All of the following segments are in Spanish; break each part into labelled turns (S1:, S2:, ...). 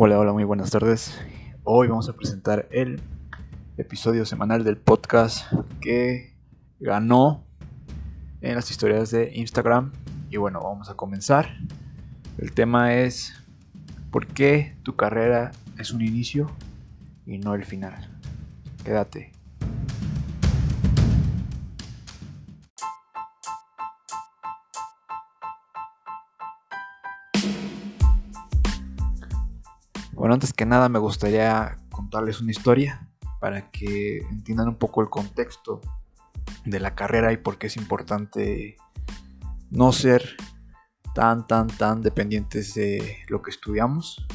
S1: Hola, hola, muy buenas tardes. Hoy vamos a presentar el episodio semanal del podcast que ganó en las historias de Instagram. Y bueno, vamos a comenzar. El tema es ¿por qué tu carrera es un inicio y no el final? Quédate. Bueno, antes que nada me gustaría contarles una historia para que entiendan un poco el contexto de la carrera y por qué es importante no ser tan, tan, tan dependientes de lo que estudiamos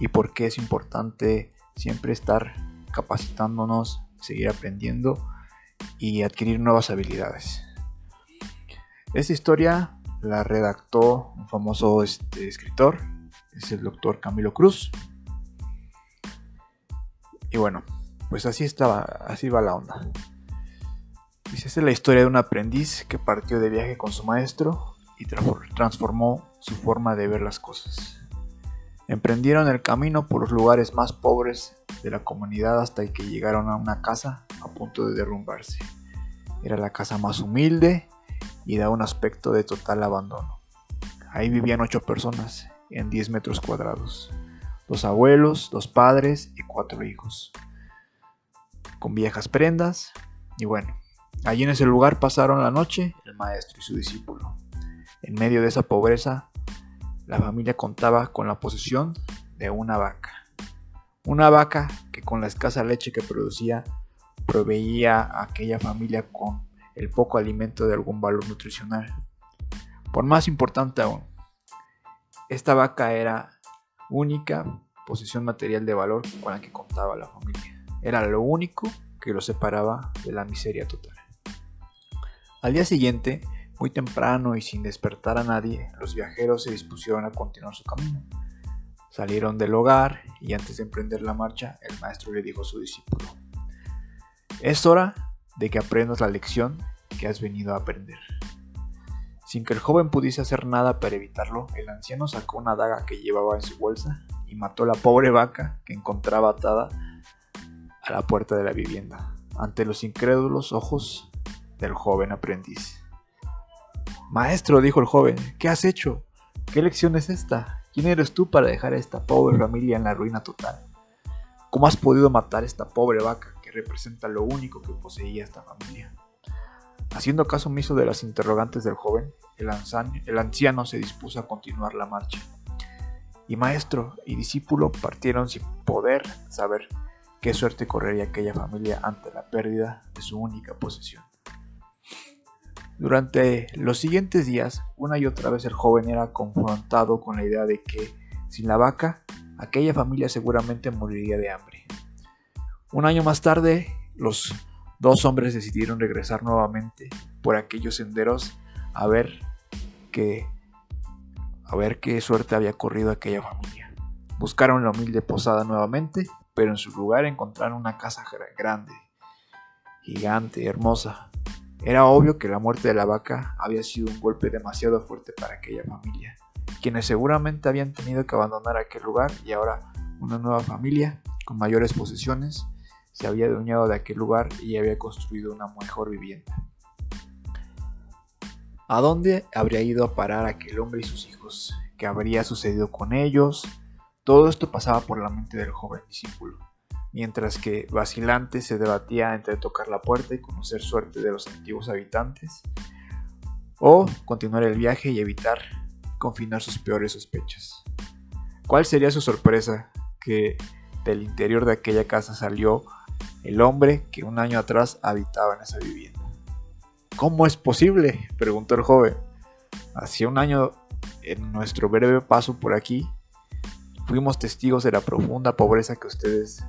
S1: y por qué es importante siempre estar capacitándonos, seguir aprendiendo y adquirir nuevas habilidades. Esta historia la redactó un famoso este, escritor, es el doctor Camilo Cruz. Y bueno, pues así estaba, así va la onda. Dice, esta es la historia de un aprendiz que partió de viaje con su maestro y transformó su forma de ver las cosas. Emprendieron el camino por los lugares más pobres de la comunidad hasta que llegaron a una casa a punto de derrumbarse. Era la casa más humilde y da un aspecto de total abandono. Ahí vivían ocho personas en 10 metros cuadrados. Dos abuelos, dos padres y cuatro hijos. Con viejas prendas. Y bueno, allí en ese lugar pasaron la noche el maestro y su discípulo. En medio de esa pobreza, la familia contaba con la posesión de una vaca. Una vaca que con la escasa leche que producía proveía a aquella familia con el poco alimento de algún valor nutricional. Por más importante aún, esta vaca era única posesión material de valor con la que contaba la familia. Era lo único que lo separaba de la miseria total. Al día siguiente, muy temprano y sin despertar a nadie, los viajeros se dispusieron a continuar su camino. Salieron del hogar y antes de emprender la marcha, el maestro le dijo a su discípulo, es hora de que aprendas la lección que has venido a aprender. Sin que el joven pudiese hacer nada para evitarlo, el anciano sacó una daga que llevaba en su bolsa y mató a la pobre vaca que encontraba atada a la puerta de la vivienda, ante los incrédulos ojos del joven aprendiz. Maestro, dijo el joven, ¿qué has hecho? ¿Qué lección es esta? ¿Quién eres tú para dejar a esta pobre familia en la ruina total? ¿Cómo has podido matar a esta pobre vaca que representa lo único que poseía esta familia? Haciendo caso omiso de las interrogantes del joven, el anciano, se dispuso a continuar la marcha. Y maestro y discípulo partieron sin poder saber qué suerte correría aquella familia ante la pérdida de su única posesión. Durante los siguientes días, una y otra vez el joven era confrontado con la idea de que, sin la vaca, aquella familia seguramente moriría de hambre. Un año más tarde, los dos hombres decidieron regresar nuevamente por aquellos senderos a ver qué a ver qué suerte había corrido aquella familia. Buscaron la humilde posada nuevamente, pero en su lugar encontraron una casa grande, gigante, hermosa. Era obvio que la muerte de la vaca había sido un golpe demasiado fuerte para aquella familia, quienes seguramente habían tenido que abandonar aquel lugar y ahora una nueva familia con mayores posesiones se había adueñado de aquel lugar y había construido una mejor vivienda. ¿A dónde habría ido a parar aquel hombre y sus hijos? ¿Qué habría sucedido con ellos? Todo esto pasaba por la mente del joven discípulo, mientras que vacilante se debatía entre tocar la puerta y conocer suerte de los antiguos habitantes, o continuar el viaje y evitar confinar sus peores sospechas. ¿Cuál sería su sorpresa que del interior de aquella casa salió el hombre que un año atrás habitaba en esa vivienda. ¿Cómo es posible? preguntó el joven. Hacía un año, en nuestro breve paso por aquí, fuimos testigos de la profunda pobreza que ustedes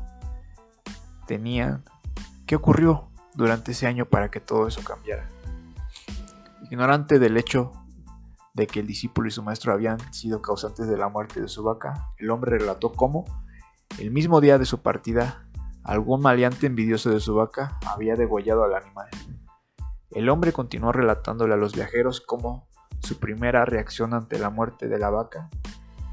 S1: tenían. ¿Qué ocurrió durante ese año para que todo eso cambiara? Ignorante del hecho de que el discípulo y su maestro habían sido causantes de la muerte de su vaca, el hombre relató cómo, el mismo día de su partida, algún maleante envidioso de su vaca había degollado al animal. El hombre continuó relatándole a los viajeros cómo su primera reacción ante la muerte de la vaca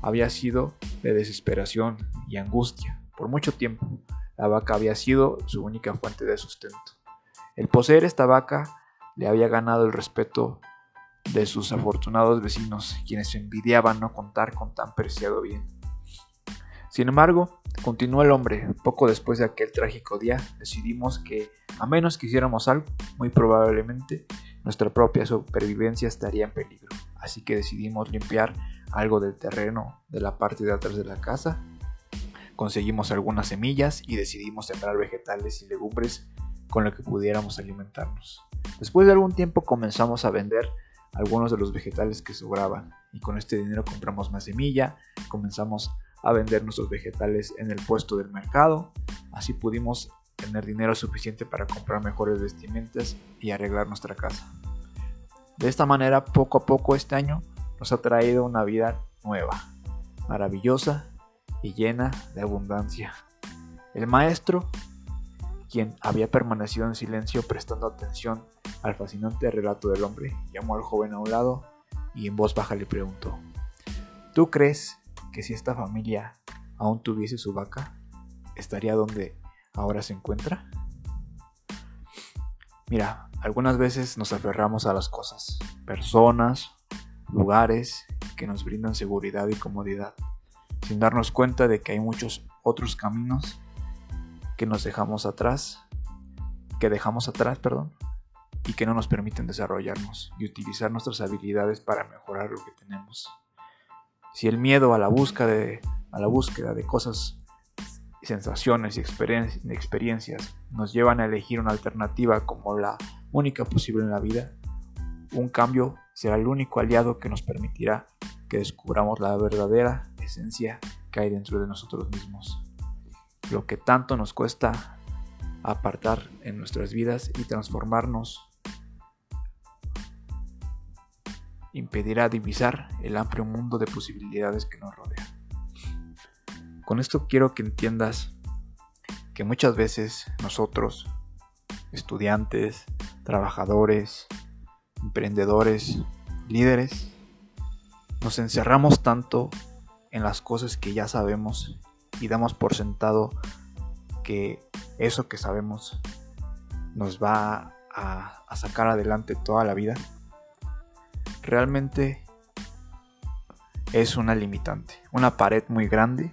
S1: había sido de desesperación y angustia. Por mucho tiempo, la vaca había sido su única fuente de sustento. El poseer esta vaca le había ganado el respeto de sus afortunados vecinos, quienes envidiaban no contar con tan preciado bien. Sin embargo, continuó el hombre. Poco después de aquel trágico día, decidimos que, a menos que hiciéramos algo, muy probablemente nuestra propia supervivencia estaría en peligro. Así que decidimos limpiar algo del terreno de la parte de atrás de la casa. Conseguimos algunas semillas y decidimos sembrar vegetales y legumbres con lo que pudiéramos alimentarnos. Después de algún tiempo comenzamos a vender algunos de los vegetales que sobraban y con este dinero compramos más semilla, comenzamos a vender nuestros vegetales en el puesto del mercado, así pudimos tener dinero suficiente para comprar mejores vestimentas y arreglar nuestra casa. De esta manera, poco a poco este año nos ha traído una vida nueva, maravillosa y llena de abundancia. El maestro, quien había permanecido en silencio prestando atención al fascinante relato del hombre, llamó al joven a un lado y en voz baja le preguntó, ¿tú crees que si esta familia aún tuviese su vaca, estaría donde ahora se encuentra? Mira, algunas veces nos aferramos a las cosas, personas, lugares que nos brindan seguridad y comodidad, sin darnos cuenta de que hay muchos otros caminos que nos dejamos atrás, que dejamos atrás, perdón, y que no nos permiten desarrollarnos y utilizar nuestras habilidades para mejorar lo que tenemos. Si el miedo a la búsqueda de, a la búsqueda de cosas, sensaciones y experiencias nos llevan a elegir una alternativa como la única posible en la vida, un cambio será el único aliado que nos permitirá que descubramos la verdadera esencia que hay dentro de nosotros mismos. Lo que tanto nos cuesta apartar en nuestras vidas y transformarnos impedirá divisar el amplio mundo de posibilidades que nos rodea. Con esto quiero que entiendas que muchas veces nosotros, estudiantes, trabajadores, emprendedores, líderes, nos encerramos tanto en las cosas que ya sabemos y damos por sentado que eso que sabemos nos va a, a sacar adelante toda la vida realmente es una limitante, una pared muy grande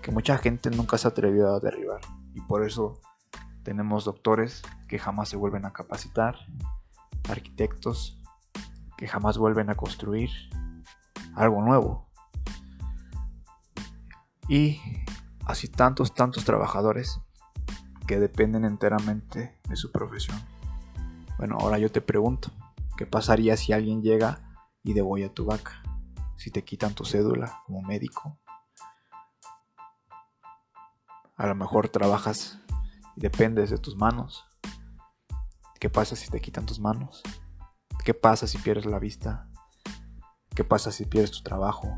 S1: que mucha gente nunca se ha atrevido a derribar y por eso tenemos doctores que jamás se vuelven a capacitar, arquitectos que jamás vuelven a construir algo nuevo y así tantos, tantos trabajadores que dependen enteramente de su profesión. Bueno, ahora yo te pregunto, ¿Qué pasaría si alguien llega y degolla tu vaca? Si te quitan tu cédula como médico. A lo mejor trabajas y dependes de tus manos. ¿Qué pasa si te quitan tus manos? ¿Qué pasa si pierdes la vista? ¿Qué pasa si pierdes tu trabajo?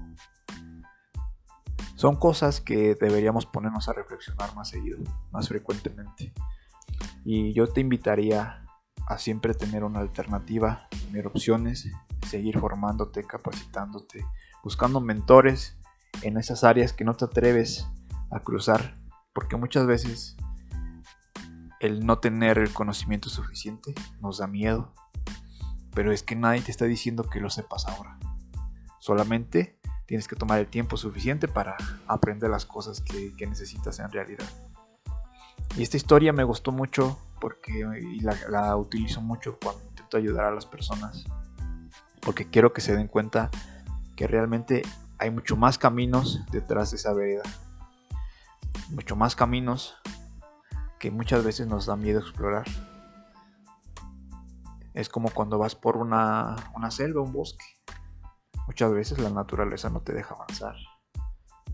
S1: Son cosas que deberíamos ponernos a reflexionar más seguido, más frecuentemente. Y yo te invitaría a siempre tener una alternativa, tener opciones, seguir formándote, capacitándote, buscando mentores en esas áreas que no te atreves a cruzar, porque muchas veces el no tener el conocimiento suficiente nos da miedo, pero es que nadie te está diciendo que lo sepas ahora. Solamente tienes que tomar el tiempo suficiente para aprender las cosas que, que necesitas en realidad. Y esta historia me gustó mucho porque la, utilizo mucho cuando intento ayudar a las personas. Porque quiero que se den cuenta que realmente hay mucho más caminos detrás de esa vereda. Mucho más caminos que muchas veces nos da miedo explorar. Es como cuando vas por una, una selva, un bosque. Muchas veces la naturaleza no te deja avanzar.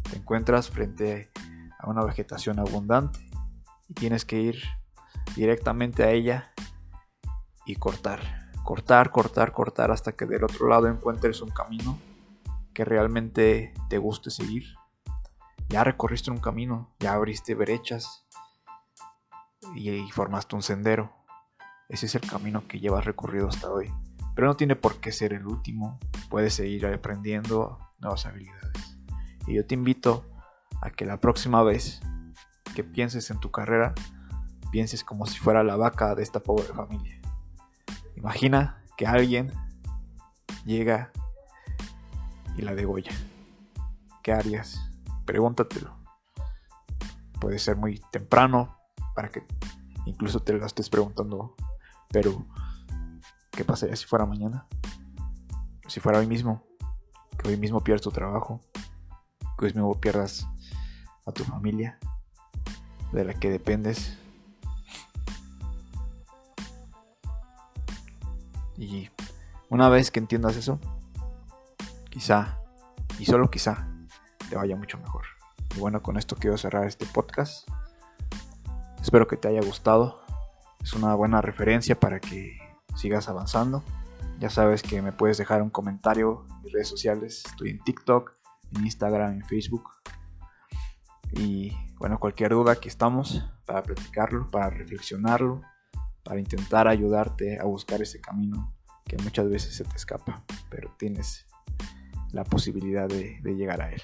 S1: Te encuentras frente a una vegetación abundante y tienes que ir directamente a ella y cortar, cortar, cortar, cortar hasta que del otro lado encuentres un camino que realmente te guste seguir. Ya recorriste un camino, ya abriste brechas y, formaste un sendero. Ese es el camino que llevas recorrido hasta hoy. Pero no tiene por qué ser el último. Puedes seguir aprendiendo nuevas habilidades. Y yo te invito a que la próxima vez que pienses en tu carrera, pienses como si fuera la vaca de esta pobre familia. Imagina que alguien llega y la degolla. ¿Qué harías? Pregúntatelo. Puede ser muy temprano para que incluso te lo estés preguntando, pero ¿qué pasaría si fuera mañana? Si fuera hoy mismo, que hoy mismo pierdas tu trabajo, que hoy mismo pierdas a tu familia, de la que dependes. Y una vez que entiendas eso, quizá, y solo quizá, te vaya mucho mejor. Y bueno, con esto quiero cerrar este podcast. Espero que te haya gustado. Es una buena referencia para que sigas avanzando. Ya sabes que me puedes dejar un comentario en mis redes sociales. Estoy en TikTok, en Instagram, en Facebook. Y bueno, cualquier duda aquí estamos para platicarlo, para reflexionarlo, para intentar ayudarte a buscar ese camino que muchas veces se te escapa, pero tienes la posibilidad de, llegar a él.